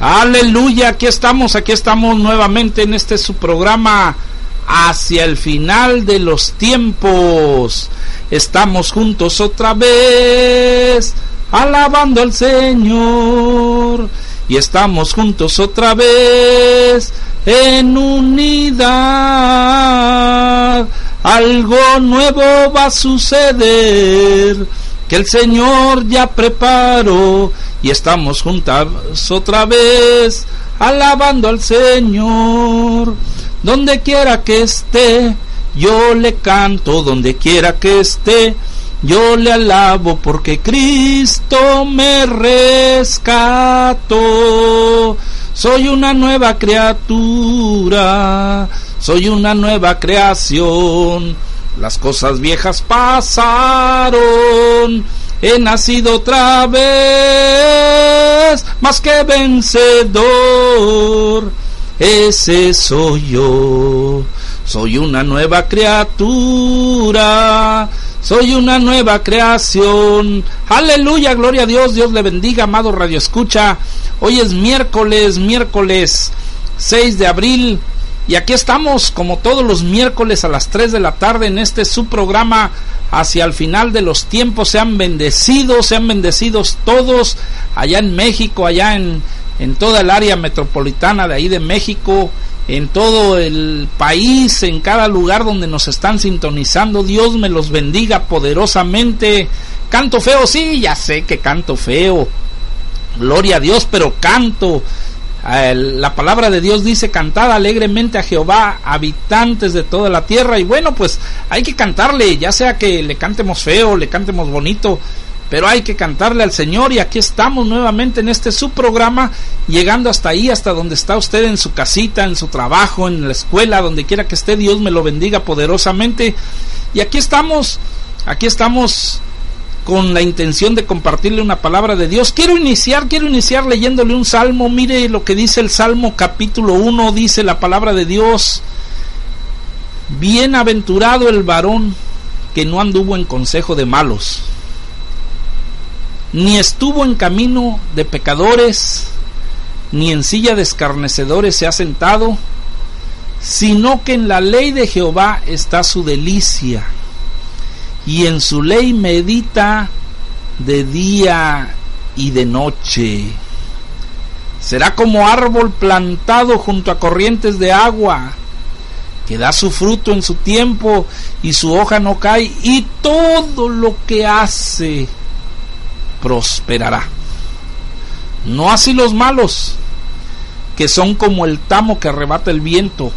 Aleluya, aquí estamos, aquí estamos nuevamente en este su programa hacia el final de los tiempos. Estamos juntos otra vez, alabando al Señor. Y estamos juntos otra vez en unidad. Algo nuevo va a suceder que el Señor ya preparó y estamos juntos otra vez alabando al Señor. Donde quiera que esté, yo le canto, donde quiera que esté, yo le alabo porque Cristo me rescató. Soy una nueva criatura, soy una nueva creación. Las cosas viejas pasaron he nacido otra vez, más que vencedor. Ese soy yo, soy una nueva criatura, soy una nueva creación. Aleluya, gloria a Dios, Dios le bendiga, amado Radio Escucha. Hoy es miércoles, miércoles 6 de abril. Y aquí estamos, como todos los miércoles a las 3 de la tarde, en este su programa hacia el final de los tiempos. Sean bendecidos, sean bendecidos todos allá en México, allá en, en toda el área metropolitana de ahí de México, en todo el país, en cada lugar donde nos están sintonizando. Dios me los bendiga poderosamente. Canto feo, sí, ya sé que canto feo. Gloria a Dios, pero canto la palabra de Dios dice, cantad alegremente a Jehová, habitantes de toda la tierra. Y bueno, pues hay que cantarle, ya sea que le cantemos feo, le cantemos bonito, pero hay que cantarle al Señor. Y aquí estamos nuevamente en este su programa, llegando hasta ahí, hasta donde está usted en su casita, en su trabajo, en la escuela, donde quiera que esté, Dios me lo bendiga poderosamente. Y aquí estamos, aquí estamos con la intención de compartirle una palabra de Dios. Quiero iniciar, quiero iniciar leyéndole un salmo. Mire lo que dice el Salmo capítulo 1, dice la palabra de Dios. Bienaventurado el varón que no anduvo en consejo de malos, ni estuvo en camino de pecadores, ni en silla de escarnecedores se ha sentado, sino que en la ley de Jehová está su delicia y en su ley medita de día y de noche. Será como árbol plantado junto a corrientes de agua, que da su fruto en su tiempo y su hoja no cae, y todo lo que hace prosperará. No así los malos, que son como el tamo que arrebata el viento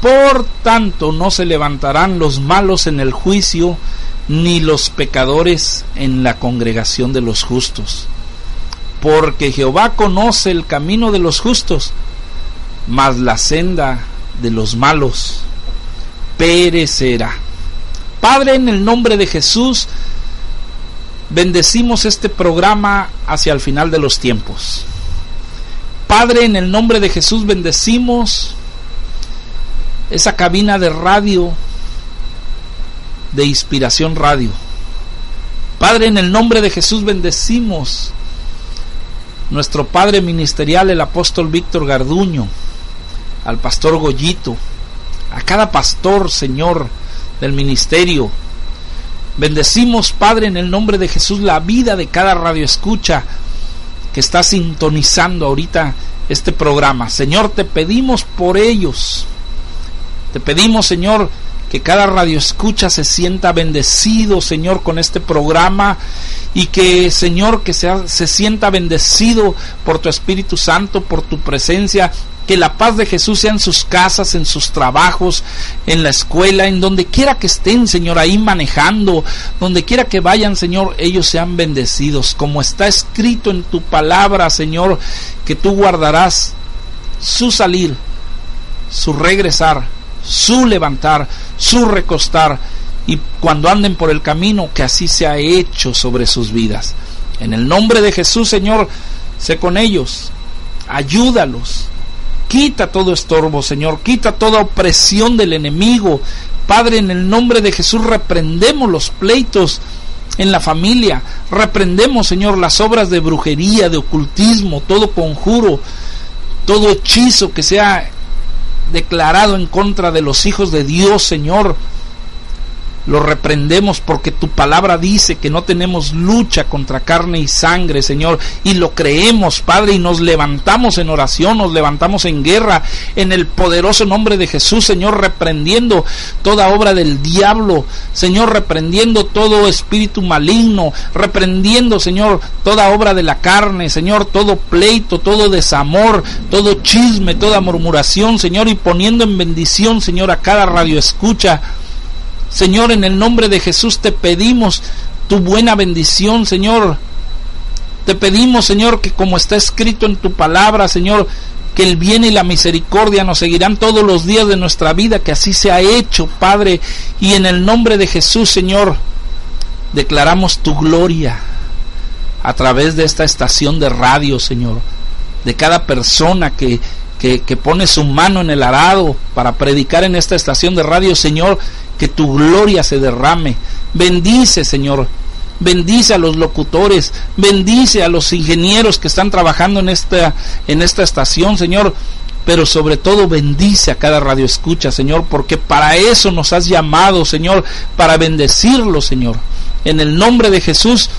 por tanto no se levantarán los malos en el juicio, ni los pecadores en la congregación de los justos. Porque Jehová conoce el camino de los justos, mas la senda de los malos perecerá. Padre, en el nombre de Jesús, bendecimos este programa hacia el final de los tiempos. Padre, en el nombre de Jesús bendecimos esa cabina de radio, de inspiración radio. Padre, en el nombre de Jesús bendecimos nuestro Padre ministerial, el apóstol Víctor Garduño, al pastor Goyito, a cada pastor, Señor, del ministerio. Bendecimos, Padre, en el nombre de Jesús, la vida de cada radio escucha que está sintonizando ahorita este programa. Señor, te pedimos por ellos te pedimos, Señor, que cada radio escucha se sienta bendecido, Señor, con este programa y que, Señor, que se sienta bendecido por tu Espíritu Santo, por tu presencia. Que la paz de Jesús sea en sus casas, en sus trabajos, en la escuela, en donde quiera que estén, Señor, ahí manejando, donde quiera que vayan, Señor, ellos sean bendecidos. Como está escrito en tu palabra, Señor, que tú guardarás su salir, su regresar su levantar, su recostar, y cuando anden por el camino, que así se ha hecho sobre sus vidas. En el nombre de Jesús, Señor, sé con ellos, ayúdalos, quita todo estorbo, Señor, quita toda opresión del enemigo. Padre, en el nombre de Jesús reprendemos los pleitos en la familia. Reprendemos, Señor, las obras de brujería, de ocultismo, todo conjuro, todo hechizo que sea declarado en contra de los hijos de Dios, Señor lo reprendemos porque tu palabra dice que no tenemos lucha contra carne y sangre, Señor, y lo creemos, Padre, y nos levantamos en oración, nos levantamos en guerra, en el poderoso nombre de Jesús, Señor, reprendiendo toda obra del diablo, Señor, reprendiendo todo espíritu maligno, reprendiendo, Señor, toda obra de la carne, Señor, todo pleito, todo desamor, todo chisme, toda murmuración, Señor, y poniendo en bendición, Señor, a cada radio escucha, Señor, en el nombre de Jesús te pedimos tu buena bendición, Señor. Te pedimos, Señor, que como está escrito en tu palabra, Señor, que el bien y la misericordia nos seguirán todos los días de nuestra vida, que así se ha hecho, Padre. Y en el nombre de Jesús, Señor, declaramos tu gloria a través de esta estación de radio, Señor, de cada persona que, que, que pone su mano en el arado para predicar en esta estación de radio, Señor, que tu gloria se derrame. Bendice, Señor. Bendice a los locutores, bendice a los ingenieros que están trabajando en esta, en esta estación, Señor. Pero sobre todo bendice a cada radio escucha, Señor, porque para eso nos has llamado, Señor, para bendecirlo, Señor. En el nombre de Jesús,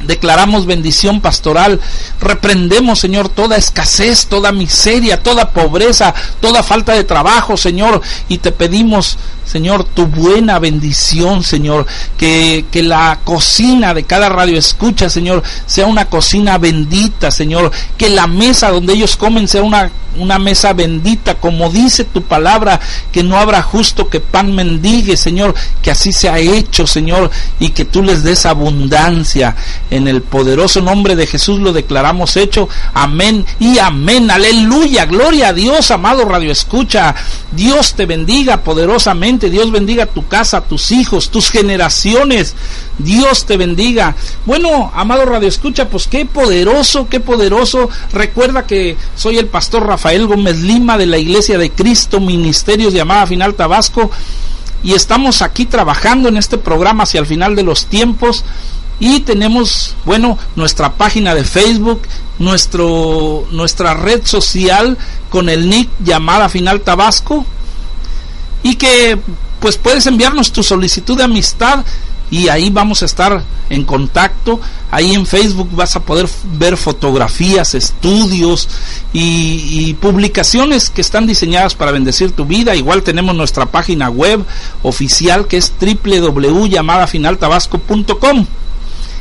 Declaramos bendición pastoral. Reprendemos, Señor, toda escasez, toda miseria, toda pobreza, toda falta de trabajo, Señor. Y te pedimos, Señor, tu buena bendición, Señor. Que, que la cocina de cada radio escucha, Señor, sea una cocina bendita, Señor. Que la mesa donde ellos comen sea una, una mesa bendita, como dice tu palabra, que no habrá justo que pan mendigue, Señor. Que así sea hecho, Señor, y que tú les des abundancia. En el poderoso nombre de Jesús lo declaramos hecho. Amén y amén. Aleluya. Gloria a Dios, amado Radio Escucha. Dios te bendiga poderosamente. Dios bendiga tu casa, tus hijos, tus generaciones. Dios te bendiga. Bueno, amado Radio Escucha, pues qué poderoso, qué poderoso. Recuerda que soy el pastor Rafael Gómez Lima de la Iglesia de Cristo, Ministerios de Amada Final Tabasco. Y estamos aquí trabajando en este programa hacia el final de los tiempos y tenemos, bueno, nuestra página de Facebook, nuestro, nuestra red social con el nick llamada Final Tabasco. Y que pues puedes enviarnos tu solicitud de amistad y ahí vamos a estar en contacto. Ahí en Facebook vas a poder ver fotografías, estudios y, publicaciones que están diseñadas para bendecir tu vida. Igual tenemos nuestra página web oficial que es www.llamadafinaltabasco.com.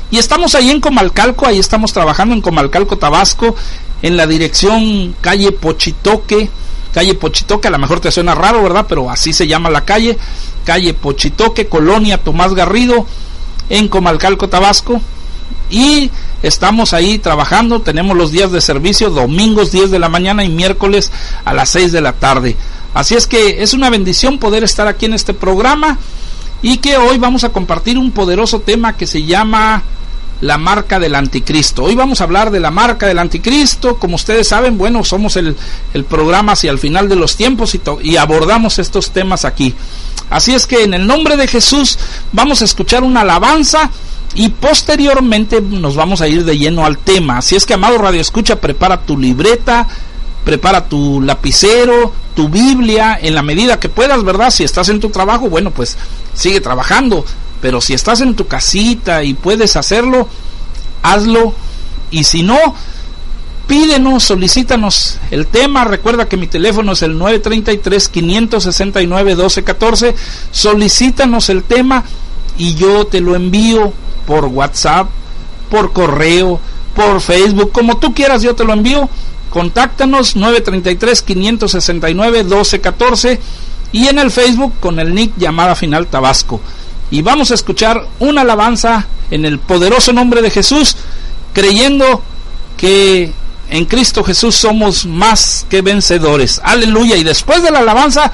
Y estamos ahí en Comalcalco, ahí estamos trabajando en Comalcalco, Tabasco, en la dirección calle Pochitoque, calle Pochitoque, a lo mejor te suena raro, ¿verdad? Pero así se llama la calle, calle Pochitoque, Colonia Tomás Garrido, en Comalcalco, Tabasco. Y estamos ahí trabajando, tenemos los días de servicio, domingos 10 de la mañana y miércoles a las 6 de la tarde. Así es que es una bendición poder estar aquí en este programa y que hoy vamos a compartir un poderoso tema que se llama la marca del anticristo. Hoy vamos a hablar de la marca del anticristo. Como ustedes saben, bueno, somos el, el programa hacia el final de los tiempos y, y, abordamos estos temas aquí. Así es que en el nombre de Jesús vamos a escuchar una alabanza y posteriormente nos vamos a ir de lleno al tema. Así es que, amado Radio Escucha, prepara tu libreta, prepara tu lapicero, tu Biblia, en la medida que puedas, ¿verdad? Si estás en tu trabajo, bueno, pues sigue trabajando pero si estás en tu casita y puedes hacerlo, hazlo. Y si no, pídenos, solicítanos el tema. Recuerda que mi teléfono es el 933-569-1214. Solicítanos el tema y yo te lo envío por WhatsApp, por correo, por Facebook, como tú quieras, yo te lo envío. Contáctanos 933-569-1214 y en el Facebook con el nick llamada final Tabasco y vamos a escuchar una alabanza en el poderoso nombre de Jesús, creyendo que en Cristo Jesús somos más que vencedores. Aleluya. Y después de la alabanza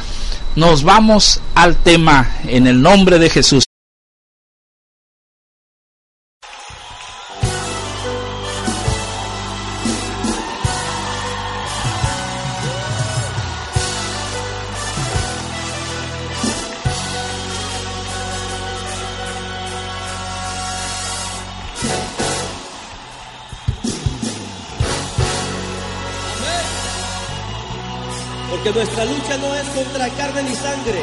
nos vamos al tema en el nombre de Jesús. carne ni sangre,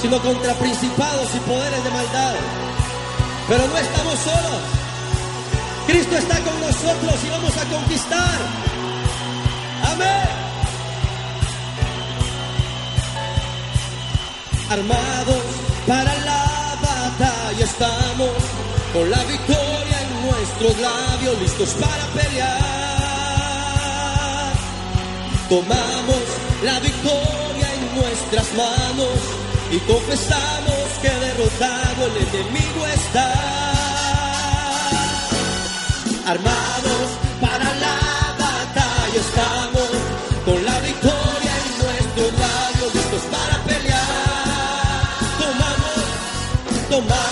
sino contra principados y poderes de maldad. Pero no estamos solos. Cristo está con nosotros y vamos a conquistar. Amén. Armados para la batalla estamos, con la victoria en nuestros labios, listos para pelear. Tomamos la victoria nuestras manos y confesamos que derrotado el enemigo está. Armados para la batalla estamos con la victoria en nuestro radio listos para pelear. Tomamos, tomamos.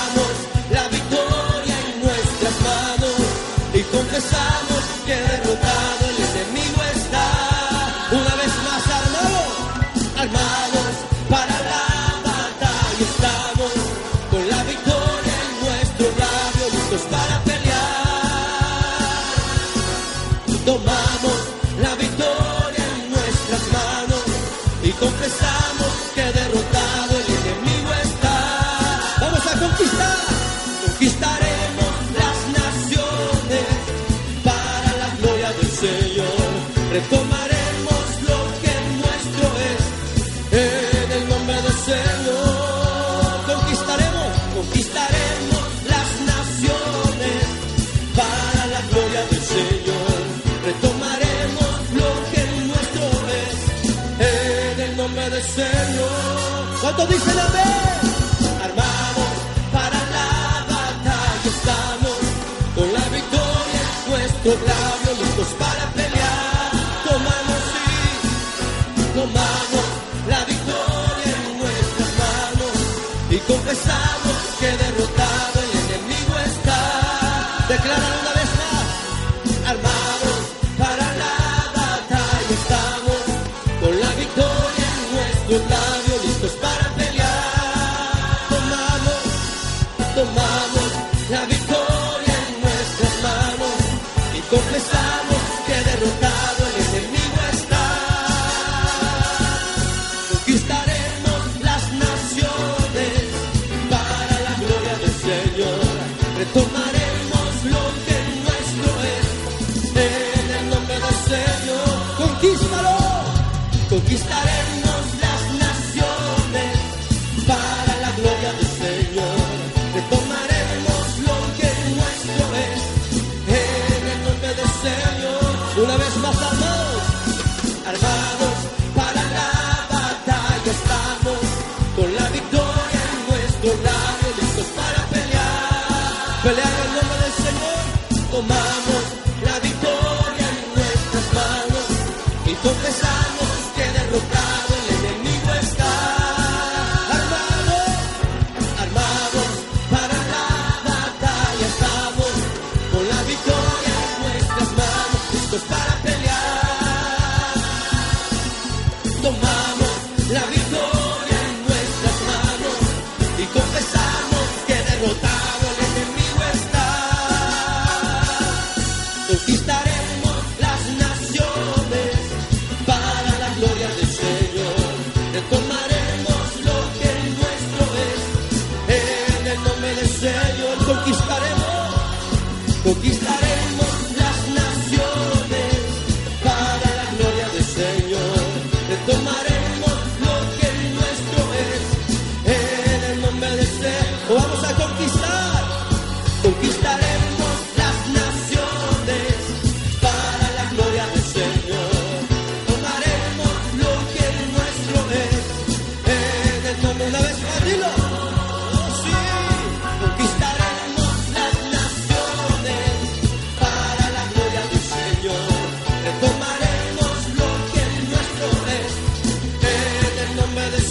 Selamet estar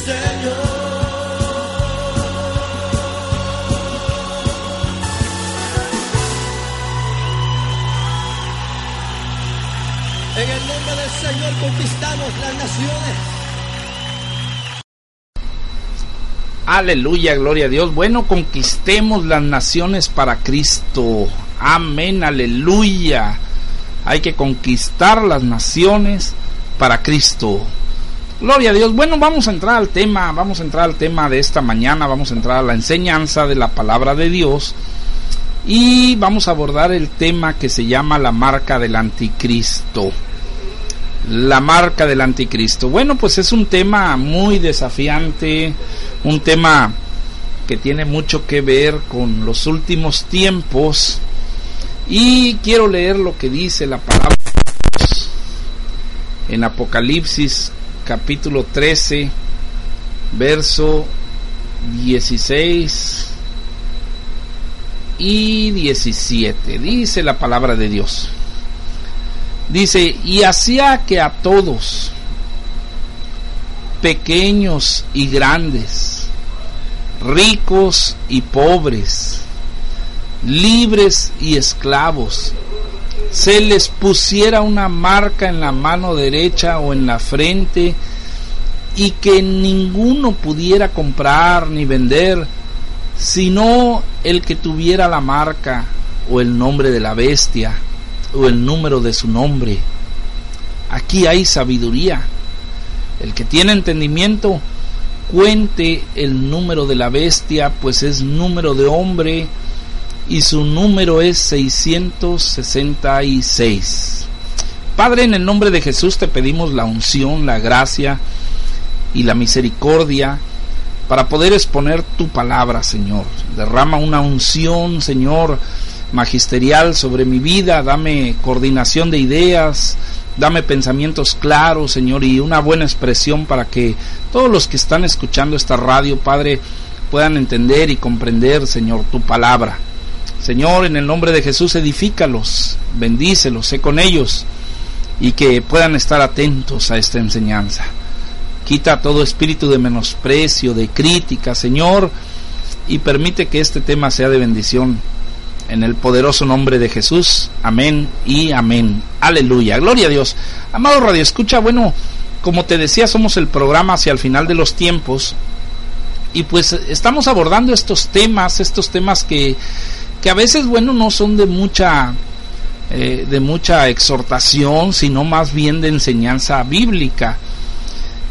En el nombre del Señor conquistamos las naciones. Aleluya, gloria a Dios. Bueno, conquistemos las naciones para Cristo. Amén, aleluya. Hay que conquistar las naciones para Cristo. Gloria a Dios. Bueno, vamos a entrar al tema, vamos a entrar al tema de esta mañana, vamos a entrar a la enseñanza de la palabra de Dios y vamos a abordar el tema que se llama la marca del anticristo. La marca del anticristo. Bueno, pues es un tema muy desafiante, un tema que tiene mucho que ver con los últimos tiempos y quiero leer lo que dice la palabra en Apocalipsis capítulo 13, verso 16 y 17. Dice la palabra de Dios. Dice, y hacía que a todos, pequeños y grandes, ricos y pobres, libres y esclavos, se les pusiera una marca en la mano derecha o en la frente y que ninguno pudiera comprar ni vender, sino el que tuviera la marca o el nombre de la bestia o el número de su nombre. Aquí hay sabiduría. El que tiene entendimiento, cuente el número de la bestia, pues es número de hombre y su número es 666. Padre, en el nombre de Jesús te pedimos la unción, la gracia y la misericordia para poder exponer tu palabra, Señor. Derrama una unción, Señor, magisterial sobre mi vida, dame coordinación de ideas, dame pensamientos claros, Señor, y una buena expresión para que todos los que están escuchando esta radio, Padre, puedan entender y comprender, Señor, tu palabra. Señor, en el nombre de Jesús, edifícalos, bendícelos, sé con ellos y que puedan estar atentos a esta enseñanza. Quita todo espíritu de menosprecio, de crítica, Señor, y permite que este tema sea de bendición. En el poderoso nombre de Jesús. Amén y amén. Aleluya. Gloria a Dios. Amado Radio Escucha, bueno, como te decía, somos el programa hacia el final de los tiempos. Y pues estamos abordando estos temas, estos temas que que a veces, bueno, no son de mucha, eh, de mucha exhortación, sino más bien de enseñanza bíblica.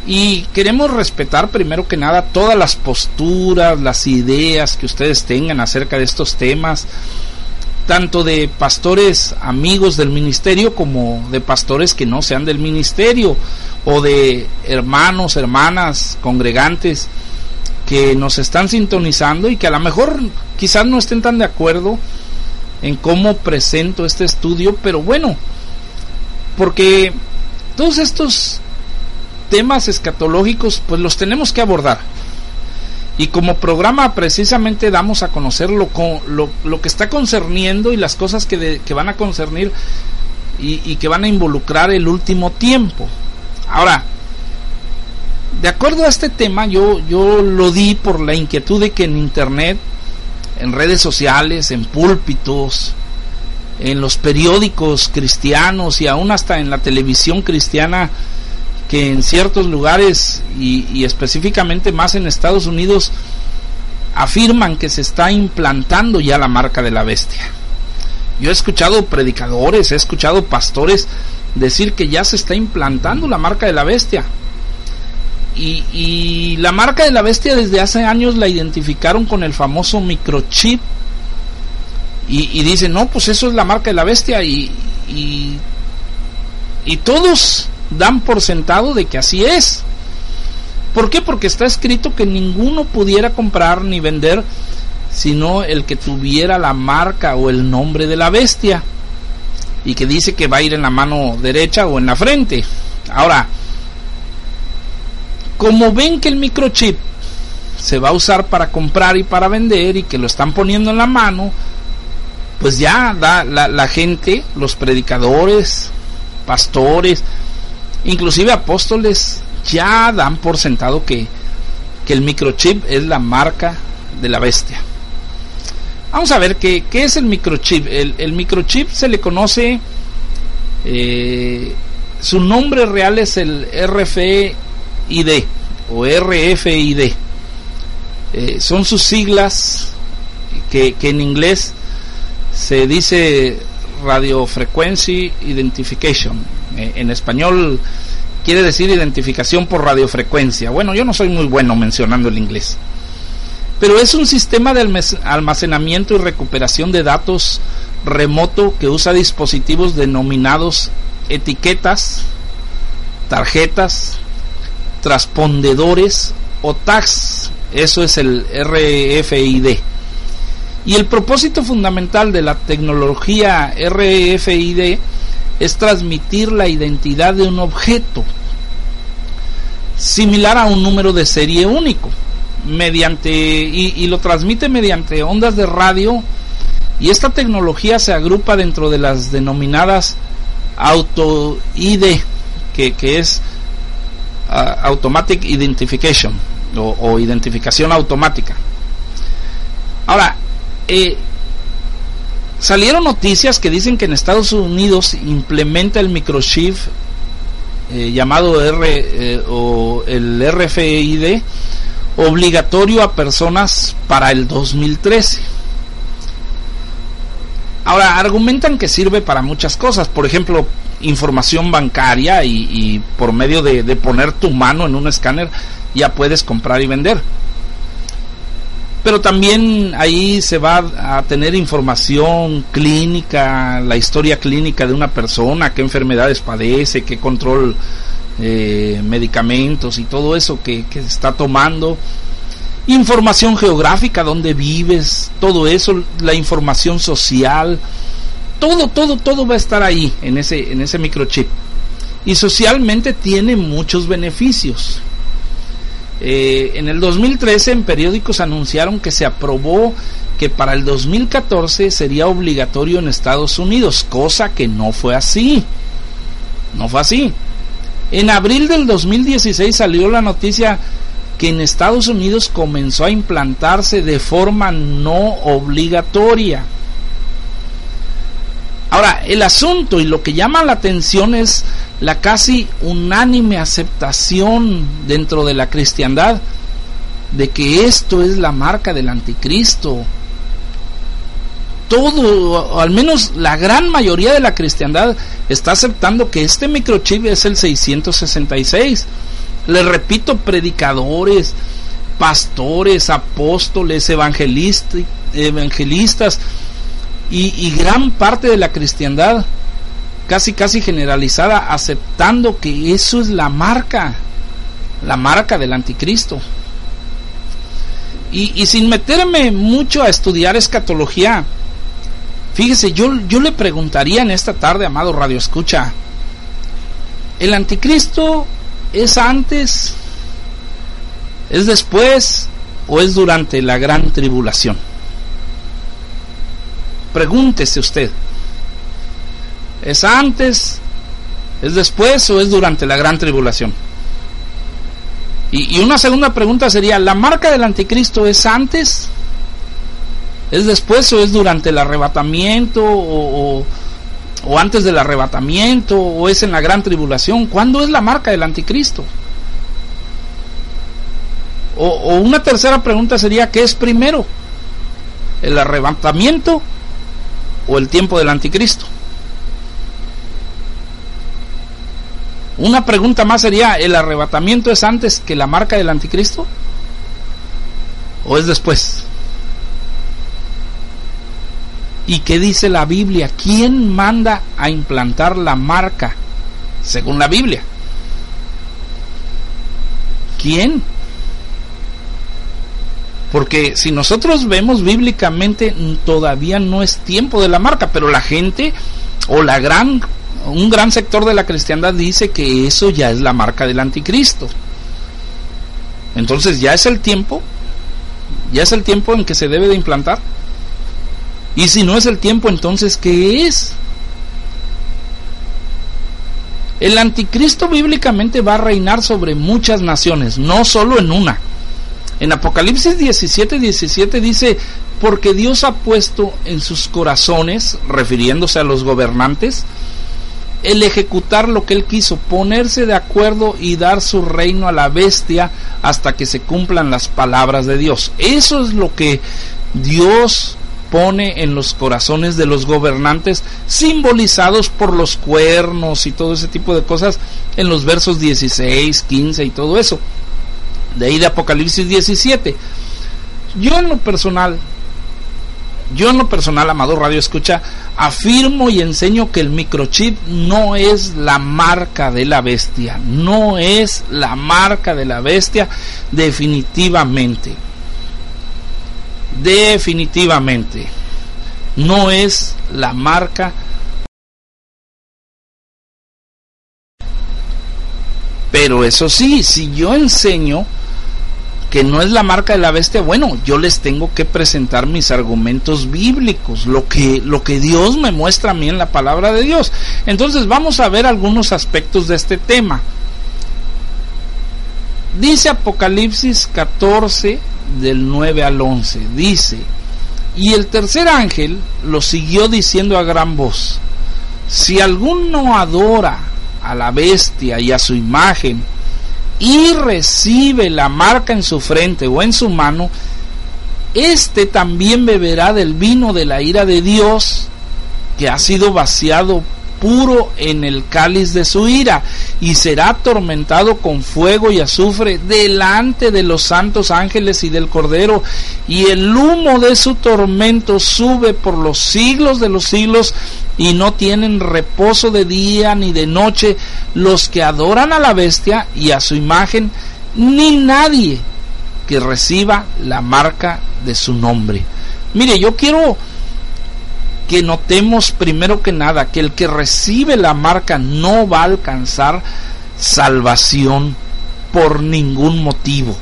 Y queremos respetar primero que nada todas las posturas, las ideas que ustedes tengan acerca de estos temas, tanto de pastores amigos del ministerio como de pastores que no sean del ministerio o de hermanos, hermanas, congregantes que nos están sintonizando y que a lo mejor quizás no estén tan de acuerdo en cómo presento este estudio, pero bueno, porque todos estos temas escatológicos pues los tenemos que abordar. Y como programa precisamente damos a conocer lo, lo, que está concerniendo y las cosas que, que van a concernir y, y que van a involucrar el último tiempo. Ahora, de acuerdo a este tema, yo, yo lo di por la inquietud de que en Internet, en redes sociales, en púlpitos, en los periódicos cristianos y aún hasta en la televisión cristiana, que en ciertos lugares y, y específicamente más en Estados Unidos, afirman que se está implantando ya la marca de la bestia. Yo he escuchado predicadores, he escuchado pastores decir que ya se está implantando la marca de la bestia. Y, la marca de la bestia desde hace años la identificaron con el famoso microchip. Y, dicen, no, pues eso es la marca de la bestia. Y, y, y todos dan por sentado de que así es. ¿Por qué? Porque está escrito que ninguno pudiera comprar ni vender sino el que tuviera la marca o el nombre de la bestia. Y que dice que va a ir en la mano derecha o en la frente. Ahora, como ven que el microchip se va a usar para comprar y para vender y que lo están poniendo en la mano, pues ya da la, gente, los predicadores, pastores, inclusive apóstoles, ya dan por sentado que, que el microchip es la marca de la bestia. Vamos a ver qué, qué es el microchip. El, microchip se le conoce, eh, su nombre real es el RFID o RFID. Eh, son sus siglas que, en inglés se dice Radio Frequency Identification. Eh, en español quiere decir identificación por radiofrecuencia. Bueno, yo no soy muy bueno mencionando el inglés. Pero es un sistema de almacenamiento y recuperación de datos remoto que usa dispositivos denominados etiquetas, tarjetas, transpondedores o tags. Eso es el RFID. Y el propósito fundamental de la tecnología RFID es transmitir la identidad de un objeto, similar a un número de serie único, mediante y, lo transmite mediante ondas de radio y esta tecnología se agrupa dentro de las denominadas auto-ID, que, es ah, Automatic Identification o, identificación automática. Ahora, eh, salieron noticias que dicen que en Estados Unidos implementa el microchip eh, llamado R eh, o el RFID obligatorio a personas para el 2013. Ahora, argumentan que sirve para muchas cosas, por ejemplo, información bancaria y, por medio de, poner tu mano en un escáner ya puedes comprar y vender pero también ahí se va a tener información clínica, la historia clínica de una persona, qué enfermedades padece, qué control, eh, medicamentos y todo eso que, que está tomando. Información geográfica, dónde vives, todo eso, la información social, todo, todo, todo va a estar ahí en ese, en ese microchip. Y socialmente tiene muchos beneficios. Eh, en el 2013 en periódicos anunciaron que se aprobó que para el 2014 sería obligatorio en Estados Unidos, cosa que no fue así. No fue así. En abril del 2016 salió la noticia que en Estados Unidos comenzó a implantarse de forma no obligatoria. Ahora, el asunto y lo que llama la atención es la casi unánime aceptación dentro de la cristiandad de que esto es la marca del anticristo. Todo, al menos la gran mayoría de la cristiandad está aceptando que este microchip es el 666. Le repito, predicadores, pastores, apóstoles, evangelistas y, gran parte de la cristiandad casi casi generalizada aceptando que eso es la marca, la marca del anticristo. Y, sin meterme mucho a estudiar escatología, fíjese, yo, yo le preguntaría en esta tarde, amado Radio Escucha, ¿el anticristo es antes, es después o es durante la gran tribulación? Pregúntese usted. ¿Es antes, es después o es durante la gran tribulación? Y, una segunda pregunta sería, ¿la marca del anticristo es antes? ¿Es después o es durante el arrebatamiento o, antes del arrebatamiento o es en la gran tribulación? ¿Cuándo es la marca del anticristo? O una tercera pregunta sería, ¿qué es primero? ¿El arrebatamiento o el tiempo del anticristo? Una pregunta más sería, ¿el arrebatamiento es antes que la marca del anticristo? ¿O es después? ¿Y qué dice la Biblia? ¿Quién manda a implantar la marca según la Biblia? ¿Quién? Porque si nosotros vemos bíblicamente, todavía no es tiempo de la marca, pero la gente o la gran un gran sector de la cristiandad dice que eso ya es la marca del anticristo. Entonces ya es el tiempo, ya es el tiempo en que se debe de implantar. Y si no es el tiempo, entonces ¿qué es? El anticristo bíblicamente va a reinar sobre muchas naciones, no solo en una. En Apocalipsis 17, 17 dice, porque Dios ha puesto en sus corazones, refiriéndose a los gobernantes, el ejecutar lo que él quiso, ponerse de acuerdo y dar su reino a la bestia hasta que se cumplan las palabras de Dios. Eso es lo que Dios pone en los corazones de los gobernantes, simbolizados por los cuernos y todo ese tipo de cosas en los versos 16, 15 y todo eso. De ahí de Apocalipsis 17. Yo en lo personal, yo en lo personal, Amado Radio Escucha, afirmo y enseño que el microchip no es la marca de la bestia, no es la marca de la bestia definitivamente. Definitivamente. No es la marca Pero eso sí, si yo enseño que no es la marca de la bestia, bueno, yo les tengo que presentar mis argumentos bíblicos, lo que, lo que Dios me muestra a mí en la palabra de Dios. Entonces vamos a ver algunos aspectos de este tema. Dice Apocalipsis 14 del 9 al 11, dice, y el tercer ángel lo siguió diciendo a gran voz, si alguno adora a la bestia y a su imagen, y recibe la marca en su frente o en su mano, éste también beberá del vino de la ira de Dios, que ha sido vaciado puro en el cáliz de su ira, y será atormentado con fuego y azufre delante de los santos ángeles y del Cordero, y el humo de su tormento sube por los siglos de los siglos, y no tienen reposo de día ni de noche los que adoran a la bestia y a su imagen, ni nadie que reciba la marca de su nombre. Mire, yo quiero que notemos primero que nada que el que recibe la marca no va a alcanzar salvación por ningún motivo.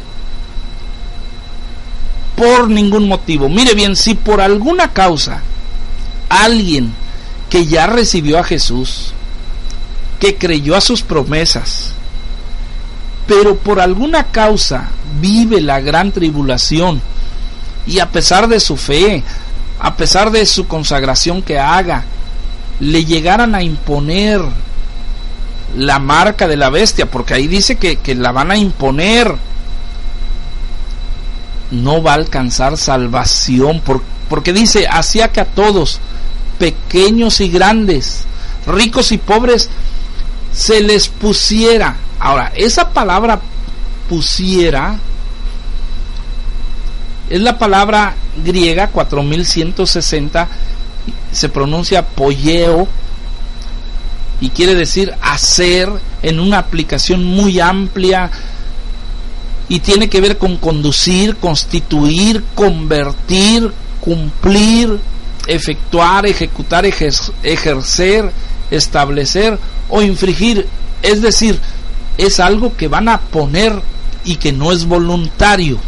Por ningún motivo. Mire bien, si por alguna causa alguien que ya recibió a Jesús, que creyó a sus promesas, pero por alguna causa vive la gran tribulación y a pesar de su fe, a pesar de su consagración que haga, le llegaran a imponer la marca de la bestia, porque ahí dice que, la van a imponer, no va a alcanzar salvación, porque dice, hacía que a todos, pequeños y grandes, ricos y pobres, se les pusiera. Ahora, esa palabra pusiera es la palabra griega 4160, se pronuncia polleo y quiere decir hacer en una aplicación muy amplia y tiene que ver con conducir, constituir, convertir, cumplir, efectuar, ejecutar, ejercer, establecer o infringir. Es decir, es algo que van a poner y que no es voluntario.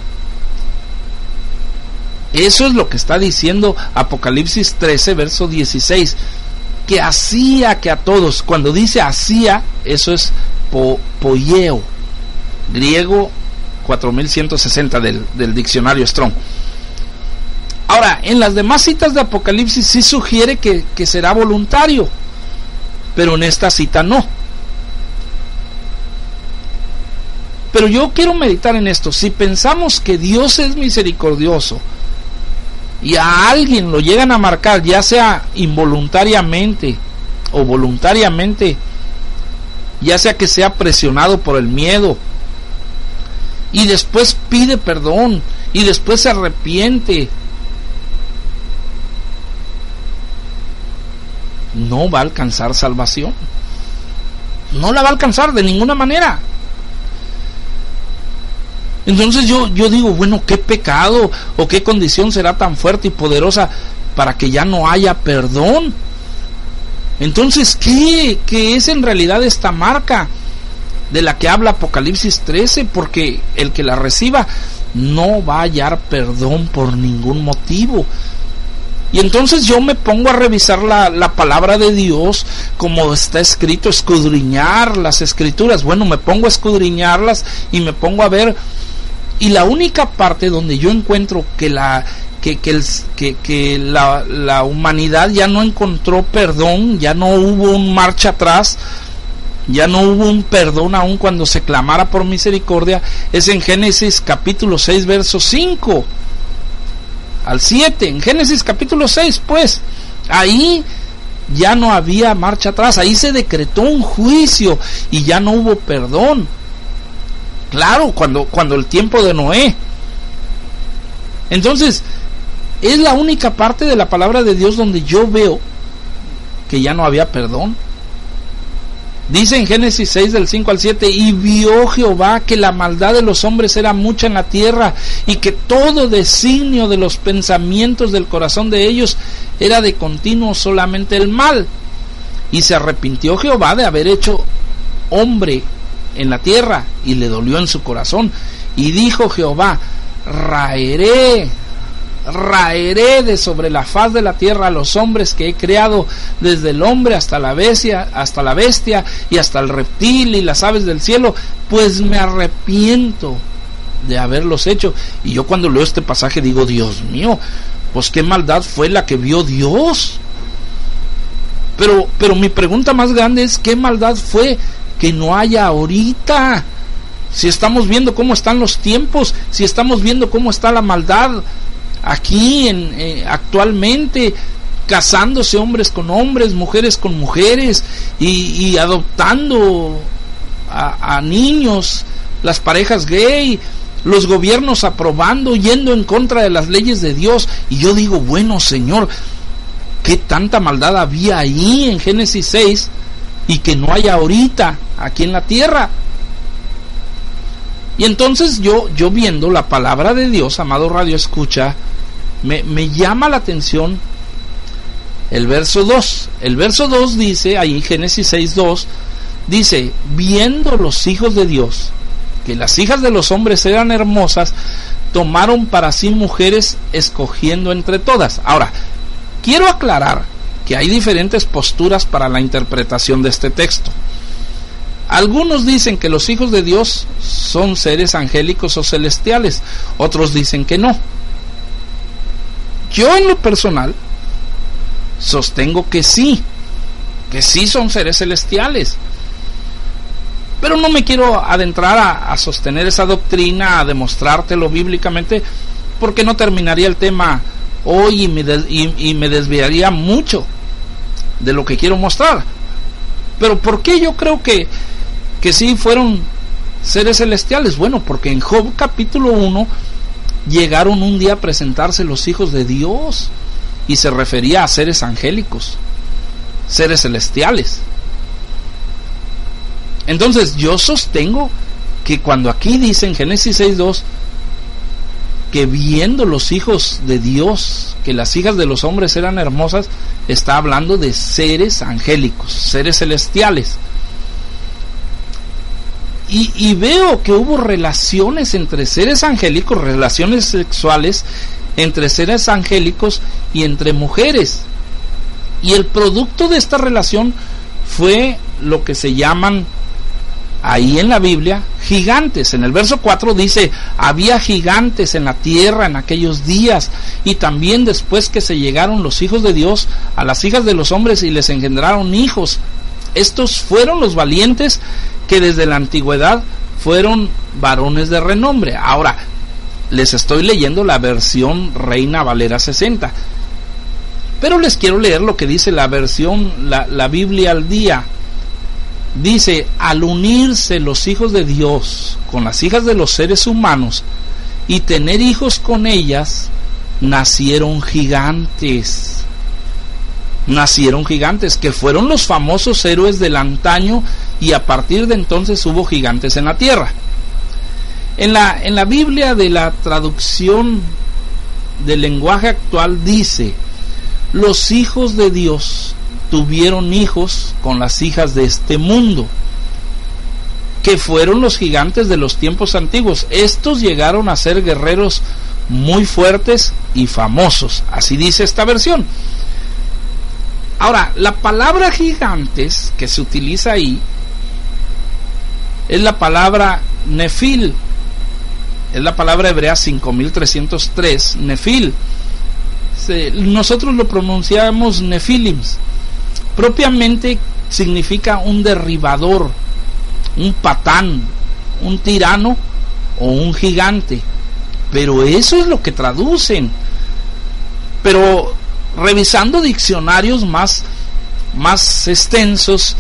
Eso es lo que está diciendo Apocalipsis 13, verso 16. Que hacía que a todos, cuando dice hacía, eso es po, polleo, griego 4160 del, diccionario Strong. Ahora, en las demás citas de Apocalipsis sí sugiere que será voluntario, pero en esta cita no. Pero yo quiero meditar en esto. Si pensamos que Dios es misericordioso, y a alguien lo llegan a marcar, ya sea involuntariamente o voluntariamente, ya sea que sea presionado por el miedo, y después pide perdón, y después se arrepiente, no va a alcanzar salvación. No la va a alcanzar de ninguna manera. Entonces yo, yo digo, bueno, ¿qué pecado o qué condición será tan fuerte y poderosa para que ya no haya perdón? Entonces, ¿qué, qué es en realidad esta marca de la que habla Apocalipsis 13? Porque el que la reciba no va a hallar perdón por ningún motivo. Y entonces yo me pongo a revisar la, la, palabra de Dios como está escrito, escudriñar las escrituras. Bueno, me pongo a escudriñarlas y me pongo a ver y la única parte donde yo encuentro que la que, que, la, la, humanidad ya no encontró perdón, ya no hubo un marcha atrás, ya no hubo un perdón aún cuando se clamara por misericordia, es en Génesis capítulo 6, verso 5. al 7, en Génesis capítulo 6, pues, ahí ya no había marcha atrás, ahí se decretó un juicio y ya no hubo perdón. Claro, cuando, cuando el tiempo de Noé. Entonces, es la única parte de la palabra de Dios donde yo veo que ya no había perdón. Dice en Génesis 6 del 5 al 7, y vio Jehová que la maldad de los hombres era mucha en la tierra y que todo designio de los pensamientos del corazón de ellos era de continuo solamente el mal. Y se arrepintió Jehová de haber hecho hombre en la tierra y le dolió en su corazón. Y dijo Jehová, raeré raeré de sobre la faz de la tierra a los hombres que he creado, desde el hombre hasta la bestia, hasta la bestia y hasta el reptil y las aves del cielo, pues me arrepiento de haberlos hecho. Y yo cuando leo este pasaje digo, Dios mío, pues qué maldad fue la que vio Dios. Pero, pero mi pregunta más grande es, ¿qué maldad fue que no haya ahorita? Si estamos viendo cómo están los tiempos, si estamos viendo cómo está la maldad, aquí en, eh, actualmente casándose hombres con hombres, mujeres con mujeres y, adoptando a, niños, las parejas gay, los gobiernos aprobando, yendo en contra de las leyes de Dios. Y yo digo, bueno Señor, ¿qué tanta maldad había ahí en Génesis 6 y que no hay ahorita aquí en la tierra? Y entonces yo, yo viendo la palabra de Dios, amado Radio Escucha, me, me llama la atención el verso 2. El verso 2 dice, ahí en Génesis 6, 2, dice, viendo los hijos de Dios, que las hijas de los hombres eran hermosas, tomaron para sí mujeres escogiendo entre todas. Ahora, quiero aclarar que hay diferentes posturas para la interpretación de este texto. Algunos dicen que los hijos de Dios son seres angélicos o celestiales, otros dicen que no. Yo en lo personal sostengo que sí, que sí son seres celestiales. Pero no me quiero adentrar a, sostener esa doctrina, a demostrártelo bíblicamente, porque no terminaría el tema hoy y me, y me desviaría mucho de lo que quiero mostrar. Pero ¿por qué yo creo que que sí fueron seres celestiales. Bueno, porque en Job capítulo 1 llegaron un día a presentarse los hijos de Dios y se refería a seres angélicos, seres celestiales. Entonces yo sostengo que cuando aquí dice en Génesis 6.2 que viendo los hijos de Dios, que las hijas de los hombres eran hermosas, está hablando de seres angélicos, seres celestiales. Y, veo que hubo relaciones entre seres angélicos, relaciones sexuales entre seres angélicos y entre mujeres. Y el producto de esta relación fue lo que se llaman ahí en la Biblia gigantes. En el verso 4 dice, había gigantes en la tierra en aquellos días y también después que se llegaron los hijos de Dios a las hijas de los hombres y les engendraron hijos. Estos fueron los valientes que desde la antigüedad fueron varones de renombre. Ahora, les estoy leyendo la versión Reina Valera 60. Pero les quiero leer lo que dice la versión, la, la Biblia al día. Dice, al unirse los hijos de Dios con las hijas de los seres humanos y tener hijos con ellas, nacieron gigantes nacieron gigantes, que fueron los famosos héroes del antaño y a partir de entonces hubo gigantes en la tierra. En la, en la Biblia de la traducción del lenguaje actual dice, los hijos de Dios tuvieron hijos con las hijas de este mundo, que fueron los gigantes de los tiempos antiguos. Estos llegaron a ser guerreros muy fuertes y famosos. Así dice esta versión. Ahora, la palabra gigantes que se utiliza ahí es la palabra nefil. Es la palabra hebrea 5303, nefil. nosotros lo pronunciamos nefilims. Propiamente significa un derribador, un patán, un tirano o un gigante. Pero eso es lo que traducen. pero revisando diccionarios más, más extensos,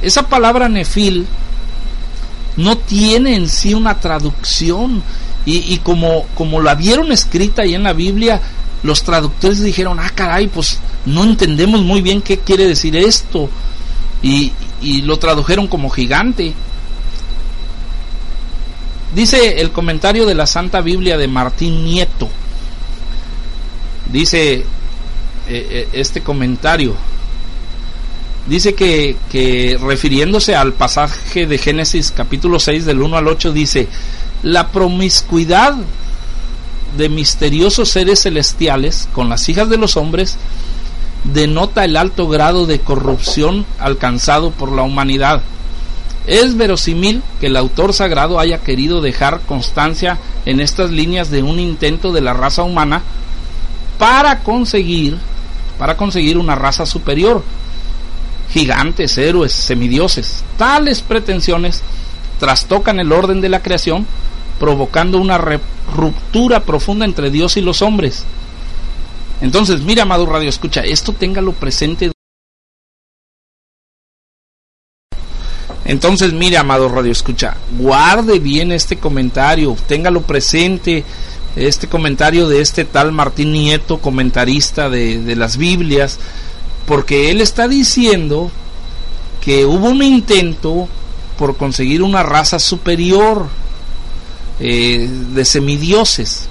esa palabra nefil no tiene en sí una traducción. Y, como, como la vieron escrita ahí en la Biblia, los traductores dijeron, ah, caray, pues no entendemos muy bien qué quiere decir esto. Y, y lo tradujeron como gigante. Dice el comentario de la Santa Biblia de Martín Nieto. Dice eh, eh, este comentario. Dice que, que refiriéndose al pasaje de Génesis capítulo 6 del 1 al 8 dice, la promiscuidad de misteriosos seres celestiales con las hijas de los hombres denota el alto grado de corrupción alcanzado por la humanidad. Es verosímil que el autor sagrado haya querido dejar constancia en estas líneas de un intento de la raza humana para conseguir para conseguir una raza superior, gigantes, héroes, semidioses. Tales pretensiones trastocan el orden de la creación, provocando una ruptura profunda entre Dios y los hombres. Entonces, mira, amado Radio, escucha, esto téngalo presente. Entonces, mira, amado Radio, escucha, guarde bien este comentario, téngalo presente, este comentario de este tal Martín Nieto, comentarista de, de las Biblias, porque él está diciendo que hubo un intento por conseguir una raza superior eh, de semidioses.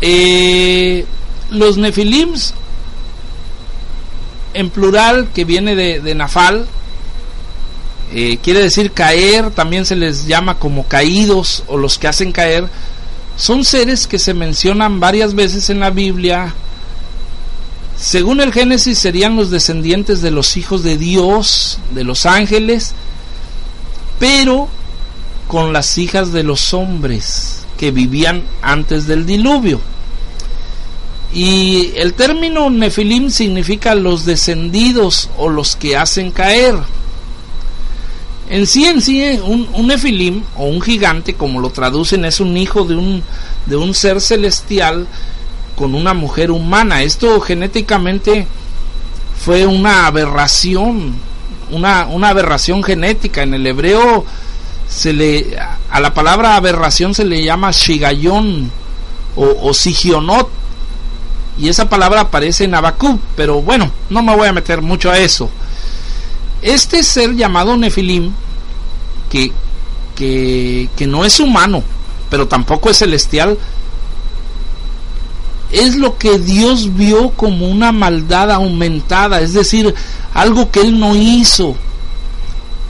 Eh, los nefilims, en plural, que viene de, nafal, eh, quiere decir caer, también se les llama como caídos o los que hacen caer, son seres que se mencionan varias veces en la Biblia. Según el Génesis serían los descendientes de los hijos de Dios, de los ángeles, pero con las hijas de los hombres que vivían antes del diluvio. Y el término nefilim significa los descendidos o los que hacen caer. En sí, en sí, un, un nefilim o un gigante, como lo traducen, es un hijo de un, de un ser celestial con una mujer humana. Esto genéticamente fue una aberración, una, una aberración genética. En el hebreo se le, a la palabra aberración se le llama shigayón o, sigionot y esa palabra aparece en Abacú, pero bueno, no me voy a meter mucho a eso. Este ser llamado Nefilim, que, que, que no es humano, pero tampoco es celestial, es lo que Dios vio como una maldad aumentada, es decir, algo que Él no hizo,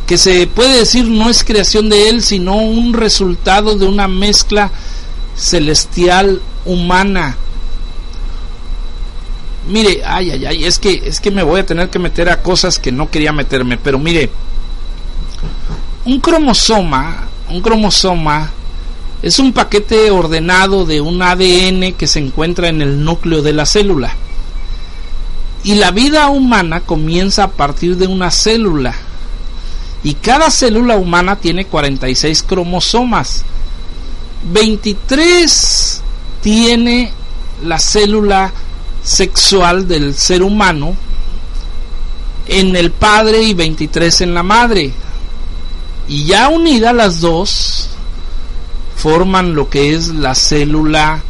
que se puede decir no es creación de Él, sino un resultado de una mezcla celestial humana. Mire, ay, ay, ay, es que, es que me voy a tener que meter a cosas que no quería meterme, pero mire, un cromosoma, un cromosoma es un paquete ordenado de un ADN que se encuentra en el núcleo de la célula. Y la vida humana comienza a partir de una célula. Y cada célula humana tiene 46 cromosomas. 23 tiene la célula sexual del ser humano en el padre y 23 en la madre. Y ya unidas las dos forman lo que es la célula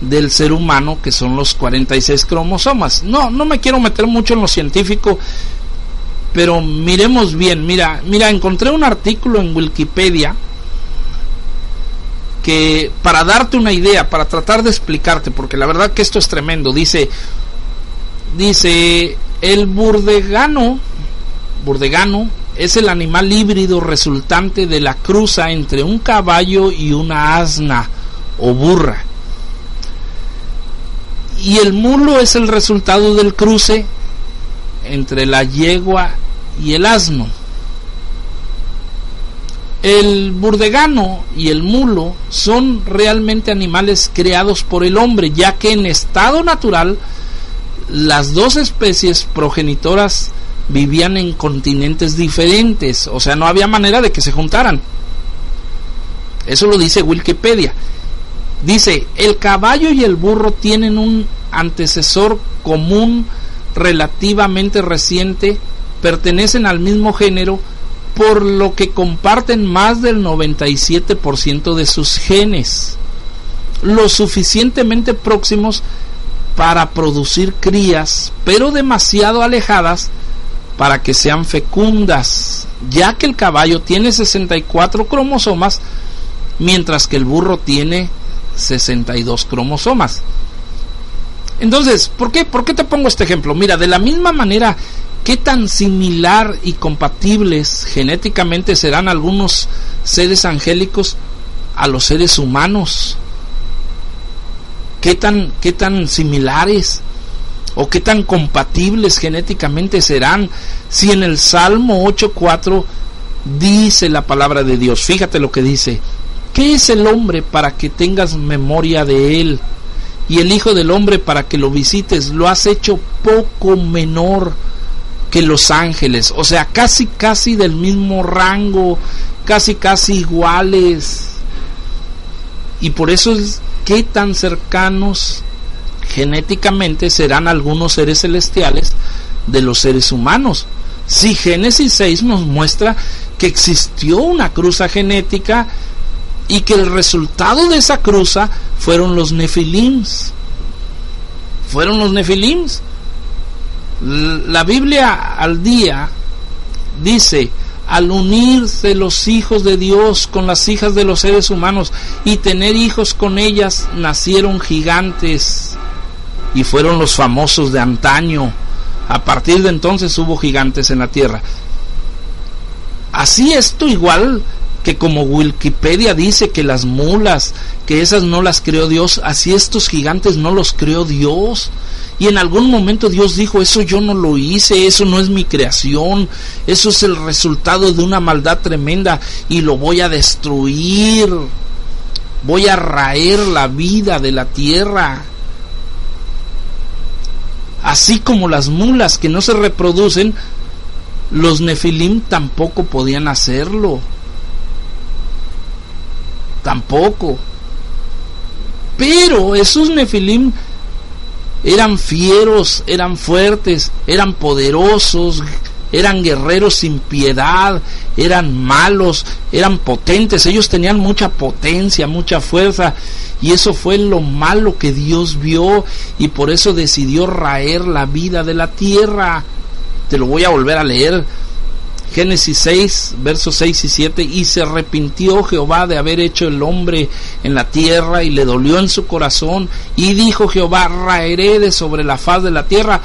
del ser humano, que son los 46 cromosomas. No, no me quiero meter mucho en lo científico, pero miremos bien. Mira, mira, encontré un artículo en Wikipedia que para darte una idea, para tratar de explicarte, porque la verdad que esto es tremendo, dice, dice, el burdegano, burdegano es el animal híbrido resultante de la cruza entre un caballo y una asna o burra. Y el mulo es el resultado del cruce entre la yegua y el asno. El burdegano y el mulo son realmente animales creados por el hombre, ya que en estado natural las dos especies progenitoras vivían en continentes diferentes, o sea, no había manera de que se juntaran. Eso lo dice Wikipedia. Dice, el caballo y el burro tienen un antecesor común relativamente reciente, pertenecen al mismo género, por lo que comparten más del 97% de sus genes, lo suficientemente próximos para producir crías, pero demasiado alejadas para que sean fecundas, ya que el caballo tiene 64 cromosomas, mientras que el burro tiene 62 cromosomas. Entonces, ¿por qué, ¿por qué te pongo este ejemplo? Mira, de la misma manera, ¿qué tan similar y compatibles genéticamente serán algunos seres angélicos a los seres humanos? ¿Qué tan, qué tan similares o qué tan compatibles genéticamente serán si en el Salmo 8.4 dice la palabra de Dios? Fíjate lo que dice. ¿Qué es el hombre para que tengas memoria de él? y el Hijo del Hombre para que lo visites, lo has hecho poco menor que los ángeles, o sea, casi casi del mismo rango, casi casi iguales. Y por eso es que tan cercanos genéticamente serán algunos seres celestiales de los seres humanos. Si Génesis 6 nos muestra que existió una cruza genética y que el resultado de esa cruza fueron los nefilims. Fueron los nefilims. La Biblia al día dice, al unirse los hijos de Dios con las hijas de los seres humanos y tener hijos con ellas, nacieron gigantes y fueron los famosos de antaño. A partir de entonces hubo gigantes en la tierra. Así esto igual que como Wikipedia dice que las mulas, que esas no las creó Dios, así estos gigantes no los creó Dios. Y en algún momento Dios dijo, eso yo no lo hice, eso no es mi creación, eso es el resultado de una maldad tremenda y lo voy a destruir. Voy a raer la vida de la tierra. Así como las mulas que no se reproducen, los nefilim tampoco podían hacerlo. Tampoco. Pero esos nefilim eran fieros, eran fuertes, eran poderosos, eran guerreros sin piedad, eran malos, eran potentes, ellos tenían mucha potencia, mucha fuerza, y eso fue lo malo que Dios vio y por eso decidió raer la vida de la tierra. Te lo voy a volver a leer. Génesis 6, versos 6 y 7, y se arrepintió Jehová de haber hecho el hombre en la tierra y le dolió en su corazón, y dijo Jehová, raeré de sobre la faz de la tierra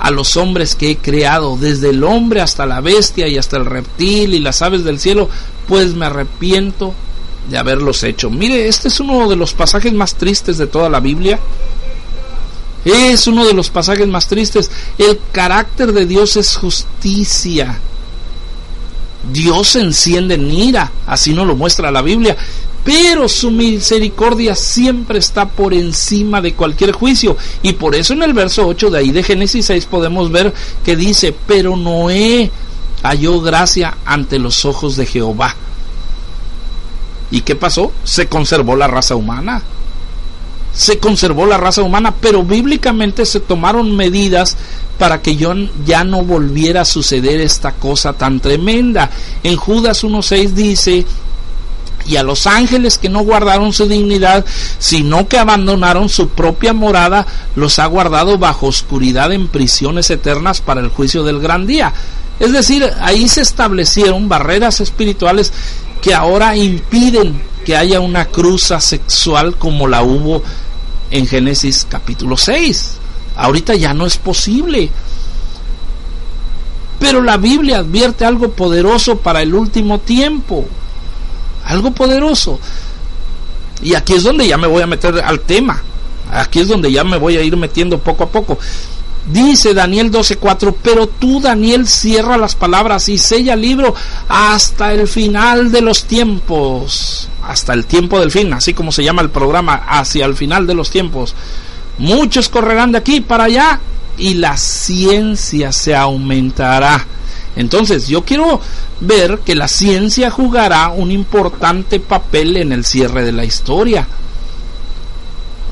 a los hombres que he creado, desde el hombre hasta la bestia y hasta el reptil y las aves del cielo, pues me arrepiento de haberlos hecho. Mire, este es uno de los pasajes más tristes de toda la Biblia. Es uno de los pasajes más tristes. El carácter de Dios es justicia. Dios enciende en ira, así nos lo muestra la Biblia, pero su misericordia siempre está por encima de cualquier juicio. Y por eso en el verso 8 de ahí de Génesis 6 podemos ver que dice, pero Noé halló gracia ante los ojos de Jehová. ¿Y qué pasó? Se conservó la raza humana. Se conservó la raza humana, pero bíblicamente se tomaron medidas para que ya no volviera a suceder esta cosa tan tremenda. En Judas 1.6 dice, y a los ángeles que no guardaron su dignidad, sino que abandonaron su propia morada, los ha guardado bajo oscuridad en prisiones eternas para el juicio del gran día. Es decir, ahí se establecieron barreras espirituales que ahora impiden que haya una cruza sexual como la hubo en Génesis capítulo 6. Ahorita ya no es posible. Pero la Biblia advierte algo poderoso para el último tiempo. Algo poderoso. Y aquí es donde ya me voy a meter al tema. Aquí es donde ya me voy a ir metiendo poco a poco. Dice Daniel 12:4, pero tú Daniel cierra las palabras y sella el libro hasta el final de los tiempos, hasta el tiempo del fin, así como se llama el programa, hacia el final de los tiempos. Muchos correrán de aquí para allá y la ciencia se aumentará. Entonces, yo quiero ver que la ciencia jugará un importante papel en el cierre de la historia.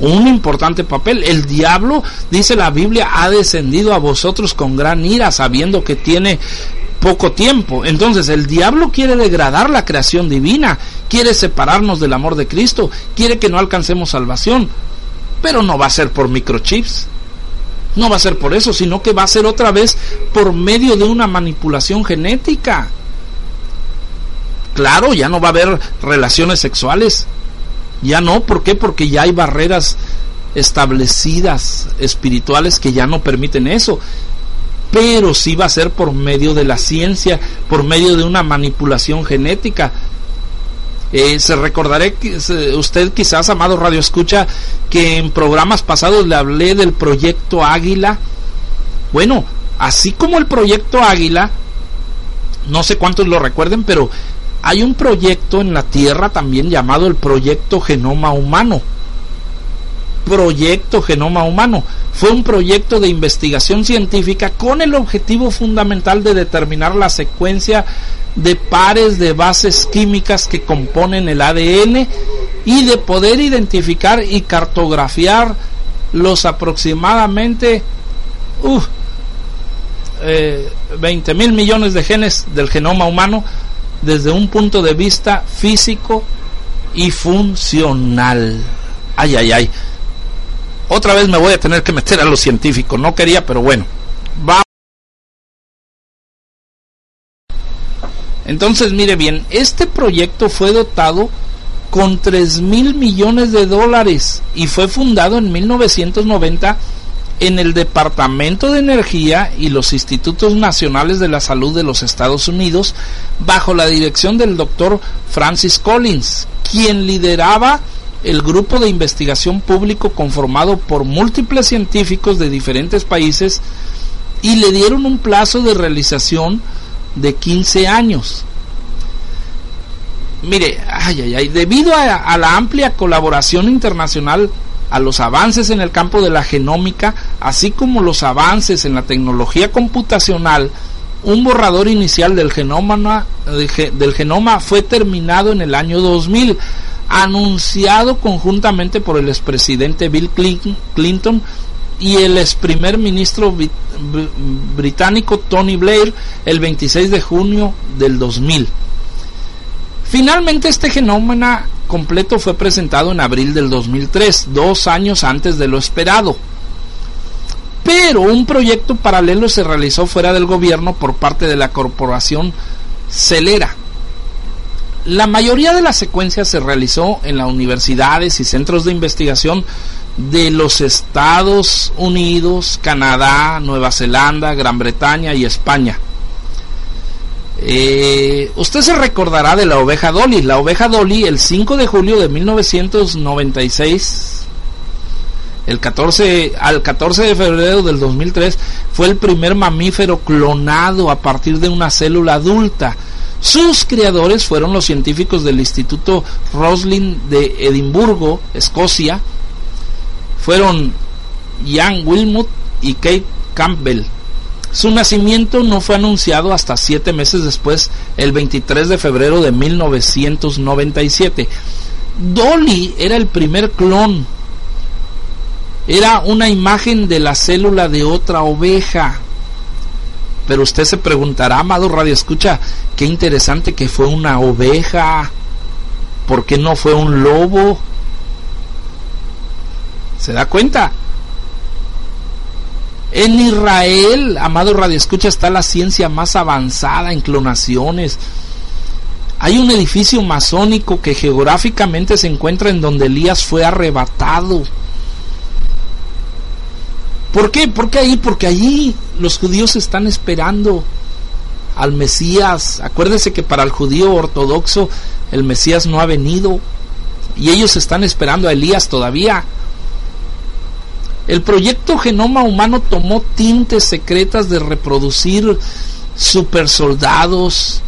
Un importante papel. El diablo, dice la Biblia, ha descendido a vosotros con gran ira, sabiendo que tiene poco tiempo. Entonces el diablo quiere degradar la creación divina, quiere separarnos del amor de Cristo, quiere que no alcancemos salvación, pero no va a ser por microchips. No va a ser por eso, sino que va a ser otra vez por medio de una manipulación genética. Claro, ya no va a haber relaciones sexuales. Ya no, ¿por qué? Porque ya hay barreras establecidas espirituales que ya no permiten eso pero sí va a ser por medio de la ciencia, por medio de una manipulación genética. Eh, se recordaré que usted quizás, amado Radio Escucha, que en programas pasados le hablé del proyecto Águila. Bueno, así como el proyecto Águila, no sé cuántos lo recuerden, pero hay un proyecto en la Tierra también llamado el proyecto Genoma Humano proyecto Genoma Humano. Fue un proyecto de investigación científica con el objetivo fundamental de determinar la secuencia de pares de bases químicas que componen el ADN y de poder identificar y cartografiar los aproximadamente 20 eh, mil millones de genes del genoma humano desde un punto de vista físico y funcional. Ay, ay, ay. Otra vez me voy a tener que meter a los científicos. No quería, pero bueno. Va. Entonces, mire bien, este proyecto fue dotado con 3 mil millones de dólares y fue fundado en 1990 en el Departamento de Energía y los Institutos Nacionales de la Salud de los Estados Unidos bajo la dirección del doctor Francis Collins, quien lideraba el grupo de investigación público conformado por múltiples científicos de diferentes países y le dieron un plazo de realización de 15 años. Mire, ay, ay, ay, debido a, a la amplia colaboración internacional, a los avances en el campo de la genómica, así como los avances en la tecnología computacional, un borrador inicial del genoma, fue terminado en el año 2000 anunciado conjuntamente por el expresidente Bill Clinton y el ex primer ministro británico Tony Blair el 26 de junio del 2000. Finalmente este genoma completo fue presentado en abril del 2003, dos años antes de lo esperado. Pero un proyecto paralelo se realizó fuera del gobierno por parte de la corporación Celera, la mayoría de las secuencias se realizó en las universidades y centros de investigación de los Estados Unidos, Canadá, Nueva Zelanda, Gran Bretaña y España. Eh, usted se recordará de la oveja Dolly. La oveja Dolly, el 5 de julio de 1996, el 14, al 14 de febrero del 2003, fue el primer mamífero clonado a partir de una célula adulta sus creadores fueron los científicos del Instituto Roslin de Edimburgo, Escocia. Fueron Ian Wilmot y Kate Campbell. Su nacimiento no fue anunciado hasta siete meses después, el 23 de febrero de 1997. Dolly era el primer clon. Era una imagen de la célula de otra oveja. Pero usted se preguntará, amado Radio Escucha, qué interesante que fue una oveja. ¿Por qué no fue un lobo? ¿Se da cuenta? En Israel, amado Radio Escucha, está la ciencia más avanzada en clonaciones. Hay un edificio masónico que geográficamente se encuentra en donde Elías fue arrebatado. ¿Por qué? ¿Por qué ahí? Porque allí los judíos están esperando al Mesías. Acuérdese que para el judío ortodoxo el Mesías no ha venido y ellos están esperando a Elías todavía. El proyecto Genoma Humano tomó tintes secretas de reproducir supersoldados,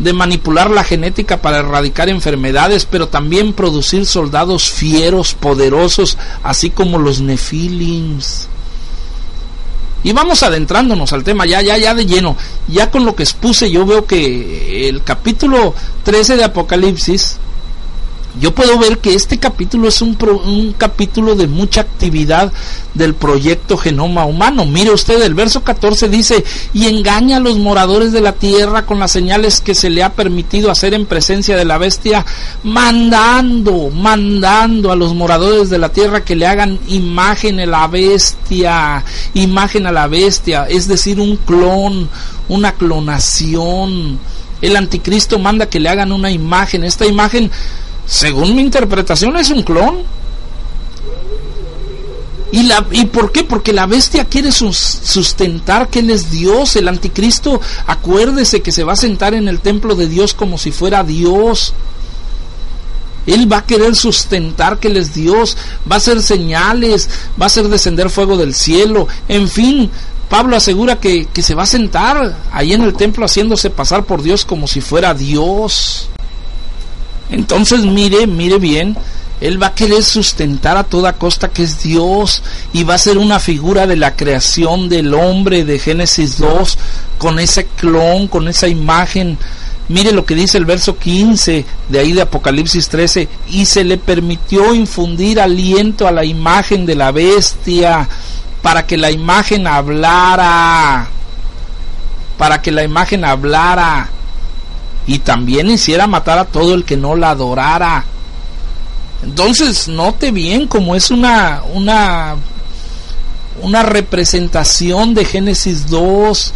de manipular la genética para erradicar enfermedades, pero también producir soldados fieros, poderosos, así como los nefilims. Y vamos adentrándonos al tema ya, ya, ya de lleno. Ya con lo que expuse yo veo que el capítulo 13 de Apocalipsis yo puedo ver que este capítulo es un, un, capítulo de mucha actividad del proyecto Genoma Humano. Mire usted, el verso 14 dice, y engaña a los moradores de la tierra con las señales que se le ha permitido hacer en presencia de la bestia, mandando, mandando a los moradores de la tierra que le hagan imagen a la bestia, imagen a la bestia, es decir, un clon, una clonación. El anticristo manda que le hagan una imagen. Esta imagen según mi interpretación, es un clon. ¿Y, la, ¿Y por qué? Porque la bestia quiere sustentar que Él es Dios. El anticristo, acuérdese que se va a sentar en el templo de Dios como si fuera Dios. Él va a querer sustentar que Él es Dios, va a hacer señales, va a hacer descender fuego del cielo, en fin. Pablo asegura que, que se va a sentar ahí en el templo haciéndose pasar por Dios como si fuera Dios. Entonces mire, mire bien, él va a querer sustentar a toda costa que es Dios y va a ser una figura de la creación del hombre de Génesis 2 con ese clon, con esa imagen. Mire lo que dice el verso 15 de ahí de Apocalipsis 13, y se le permitió infundir aliento a la imagen de la bestia para que la imagen hablara, para que la imagen hablara y también hiciera matar a todo el que no la adorara. Entonces, note bien como es una una una representación de Génesis 2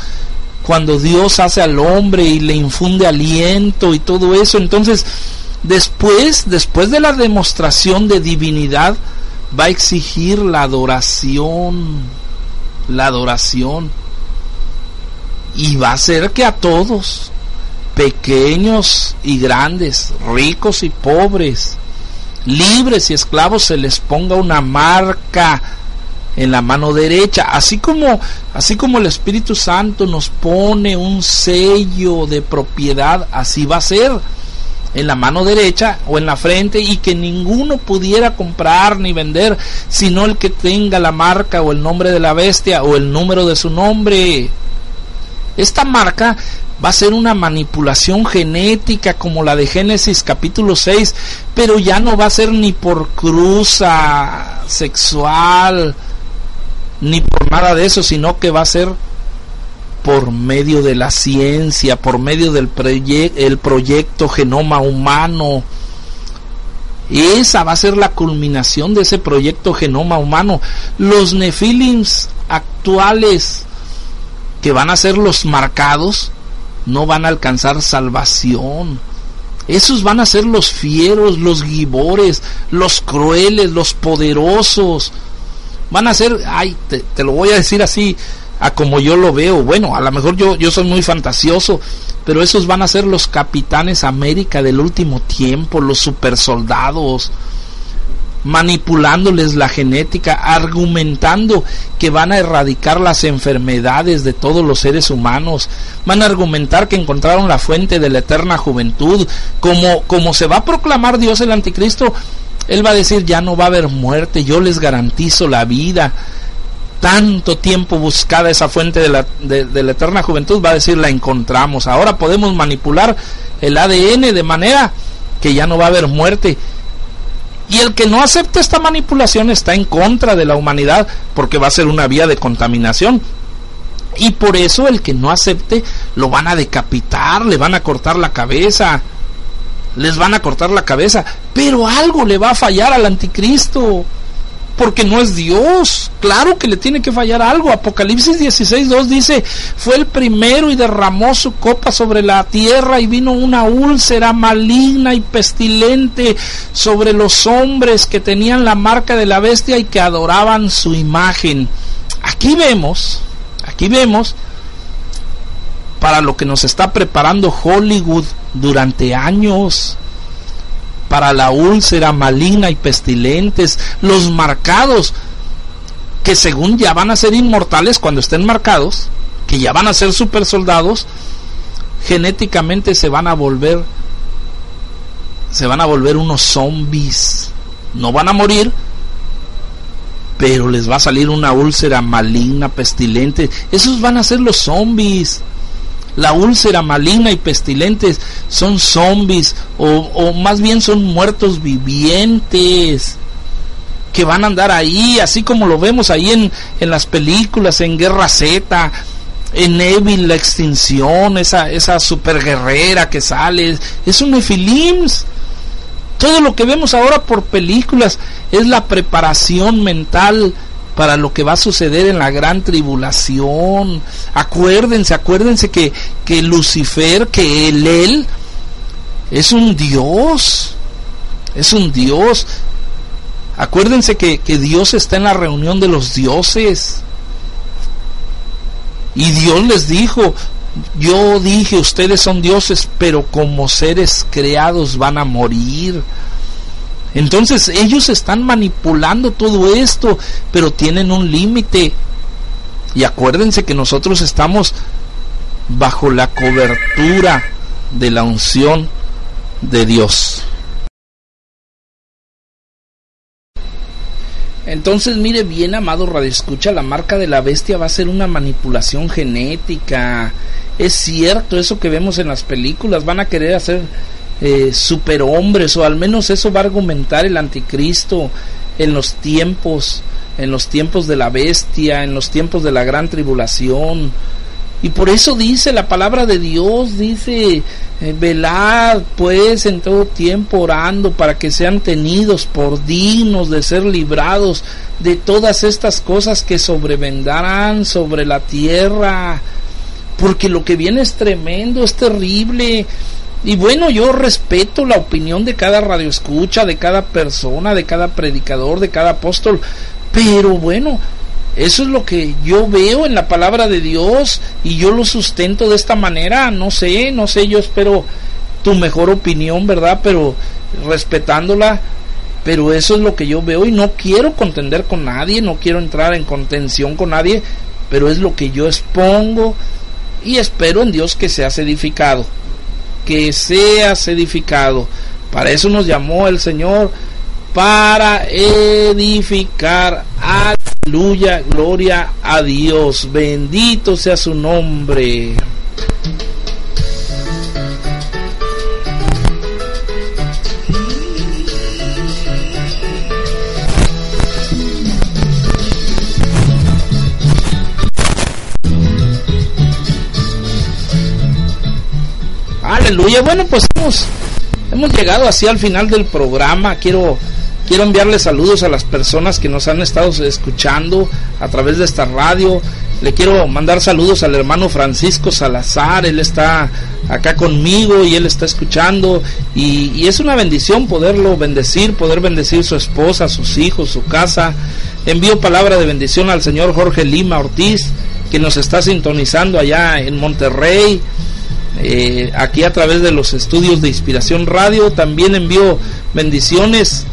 cuando Dios hace al hombre y le infunde aliento y todo eso. Entonces, después, después de la demostración de divinidad, va a exigir la adoración, la adoración. Y va a hacer que a todos, pequeños y grandes, ricos y pobres, libres y esclavos, se les ponga una marca en la mano derecha, así como así como el Espíritu Santo nos pone un sello de propiedad, así va a ser en la mano derecha o en la frente y que ninguno pudiera comprar ni vender sino el que tenga la marca o el nombre de la bestia o el número de su nombre. Esta marca va a ser una manipulación genética como la de Génesis capítulo 6, pero ya no va a ser ni por cruza sexual, ni por nada de eso, sino que va a ser por medio de la ciencia, por medio del el proyecto genoma humano. Esa va a ser la culminación de ese proyecto genoma humano. Los nefilims actuales que van a ser los marcados no van a alcanzar salvación. Esos van a ser los fieros, los gibores, los crueles, los poderosos. Van a ser, ay, te, te, lo voy a decir así, a como yo lo veo. Bueno, a lo mejor yo, yo soy muy fantasioso, pero esos van a ser los capitanes América del último tiempo, los supersoldados manipulándoles la genética, argumentando que van a erradicar las enfermedades de todos los seres humanos, van a argumentar que encontraron la fuente de la eterna juventud, como, como se va a proclamar Dios el anticristo, él va a decir ya no va a haber muerte, yo les garantizo la vida. Tanto tiempo buscada esa fuente de la, de la eterna juventud, va a decir la encontramos. Ahora podemos manipular el ADN de manera que ya no va a haber muerte y el que no acepte esta manipulación está en contra de la humanidad porque va a ser una vía de contaminación. Y por eso el que no acepte lo van a decapitar, le van a cortar la cabeza. Les van a cortar la cabeza. Pero algo le va a fallar al anticristo porque no es Dios. Claro que le tiene que fallar algo. Apocalipsis 16.2 dice, fue el primero y derramó su copa sobre la tierra y vino una úlcera maligna y pestilente sobre los hombres que tenían la marca de la bestia y que adoraban su imagen. Aquí vemos, aquí vemos para lo que nos está preparando Hollywood durante años para la úlcera maligna y pestilentes, los marcados, que según ya van a ser inmortales cuando estén marcados, que ya van a ser super soldados, genéticamente se van a volver, se van a volver unos zombies. No van a morir, pero les va a salir una úlcera maligna, pestilente. Esos van a ser los zombies. La úlcera maligna y pestilentes son zombies o, o más bien son muertos vivientes que van a andar ahí, así como lo vemos ahí en, en las películas, en Guerra Z, en Evil la extinción, esa, esa super guerrera que sale, es un Nefilims. Todo lo que vemos ahora por películas es la preparación mental para lo que va a suceder en la gran tribulación. Acuérdense, acuérdense que, que Lucifer, que él, él, es un Dios. Es un Dios. Acuérdense que, que Dios está en la reunión de los dioses. Y Dios les dijo, yo dije, ustedes son dioses, pero como seres creados van a morir. Entonces ellos están manipulando todo esto, pero tienen un límite. Y acuérdense que nosotros estamos bajo la cobertura de la unción de Dios. Entonces, mire bien, amado Radio Escucha, la marca de la bestia va a ser una manipulación genética. Es cierto, eso que vemos en las películas, van a querer hacer eh, superhombres, o al menos eso va a argumentar el anticristo en los tiempos, en los tiempos de la bestia, en los tiempos de la gran tribulación. Y por eso dice la palabra de Dios, dice, eh, velad pues en todo tiempo orando para que sean tenidos por dignos de ser librados de todas estas cosas que sobrevendrán sobre la tierra. Porque lo que viene es tremendo, es terrible. Y bueno, yo respeto la opinión de cada radioescucha, de cada persona, de cada predicador, de cada apóstol. Pero bueno, eso es lo que yo veo en la palabra de Dios y yo lo sustento de esta manera. No sé, no sé, yo espero tu mejor opinión, ¿verdad? Pero respetándola. Pero eso es lo que yo veo y no quiero contender con nadie, no quiero entrar en contención con nadie, pero es lo que yo expongo y espero en Dios que seas edificado, que seas edificado. Para eso nos llamó el Señor, para edificar. Aleluya, gloria a Dios. Bendito sea su nombre. Aleluya. Bueno, pues hemos, llegado así al final del programa. Quiero Quiero enviarle saludos a las personas que nos han estado escuchando a través de esta radio. Le quiero mandar saludos al hermano Francisco Salazar, él está acá conmigo y él está escuchando y, es una bendición poderlo bendecir, poder bendecir su esposa, sus hijos, su casa. Envío palabra de bendición al señor Jorge Lima Ortiz, que nos está sintonizando allá en Monterrey. Eh, aquí a través de los estudios de Inspiración Radio. También envío bendiciones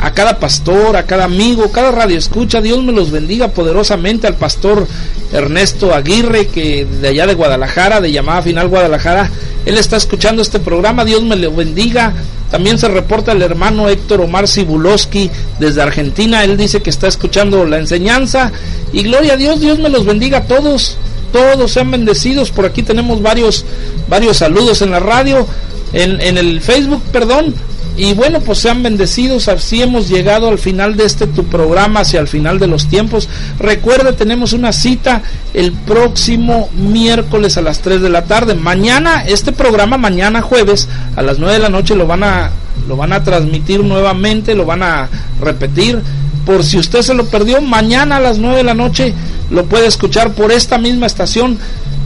a cada pastor, a cada amigo, cada radio escucha. Dios me los bendiga poderosamente al pastor Ernesto Aguirre, que de allá de Guadalajara, de llamada final Guadalajara, él está escuchando este programa. Dios me lo bendiga. También se reporta el hermano Héctor Omar Sibuloski desde Argentina. Él dice que está escuchando la enseñanza. Y gloria a Dios, Dios me los bendiga a todos. Todos sean bendecidos. Por aquí tenemos varios, varios saludos en la radio, en, en el Facebook, perdón. Y bueno, pues sean bendecidos, así hemos llegado al final de este tu programa, hacia el final de los tiempos. Recuerda, tenemos una cita el próximo miércoles a las 3 de la tarde. Mañana, este programa mañana jueves a las 9 de la noche lo van a lo van a transmitir nuevamente, lo van a repetir. Por si usted se lo perdió, mañana a las 9 de la noche lo puede escuchar por esta misma estación,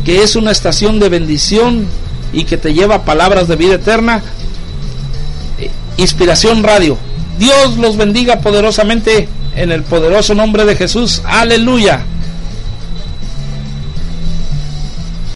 que es una estación de bendición y que te lleva palabras de vida eterna Inspiración Radio. Dios los bendiga poderosamente en el poderoso nombre de Jesús. Aleluya.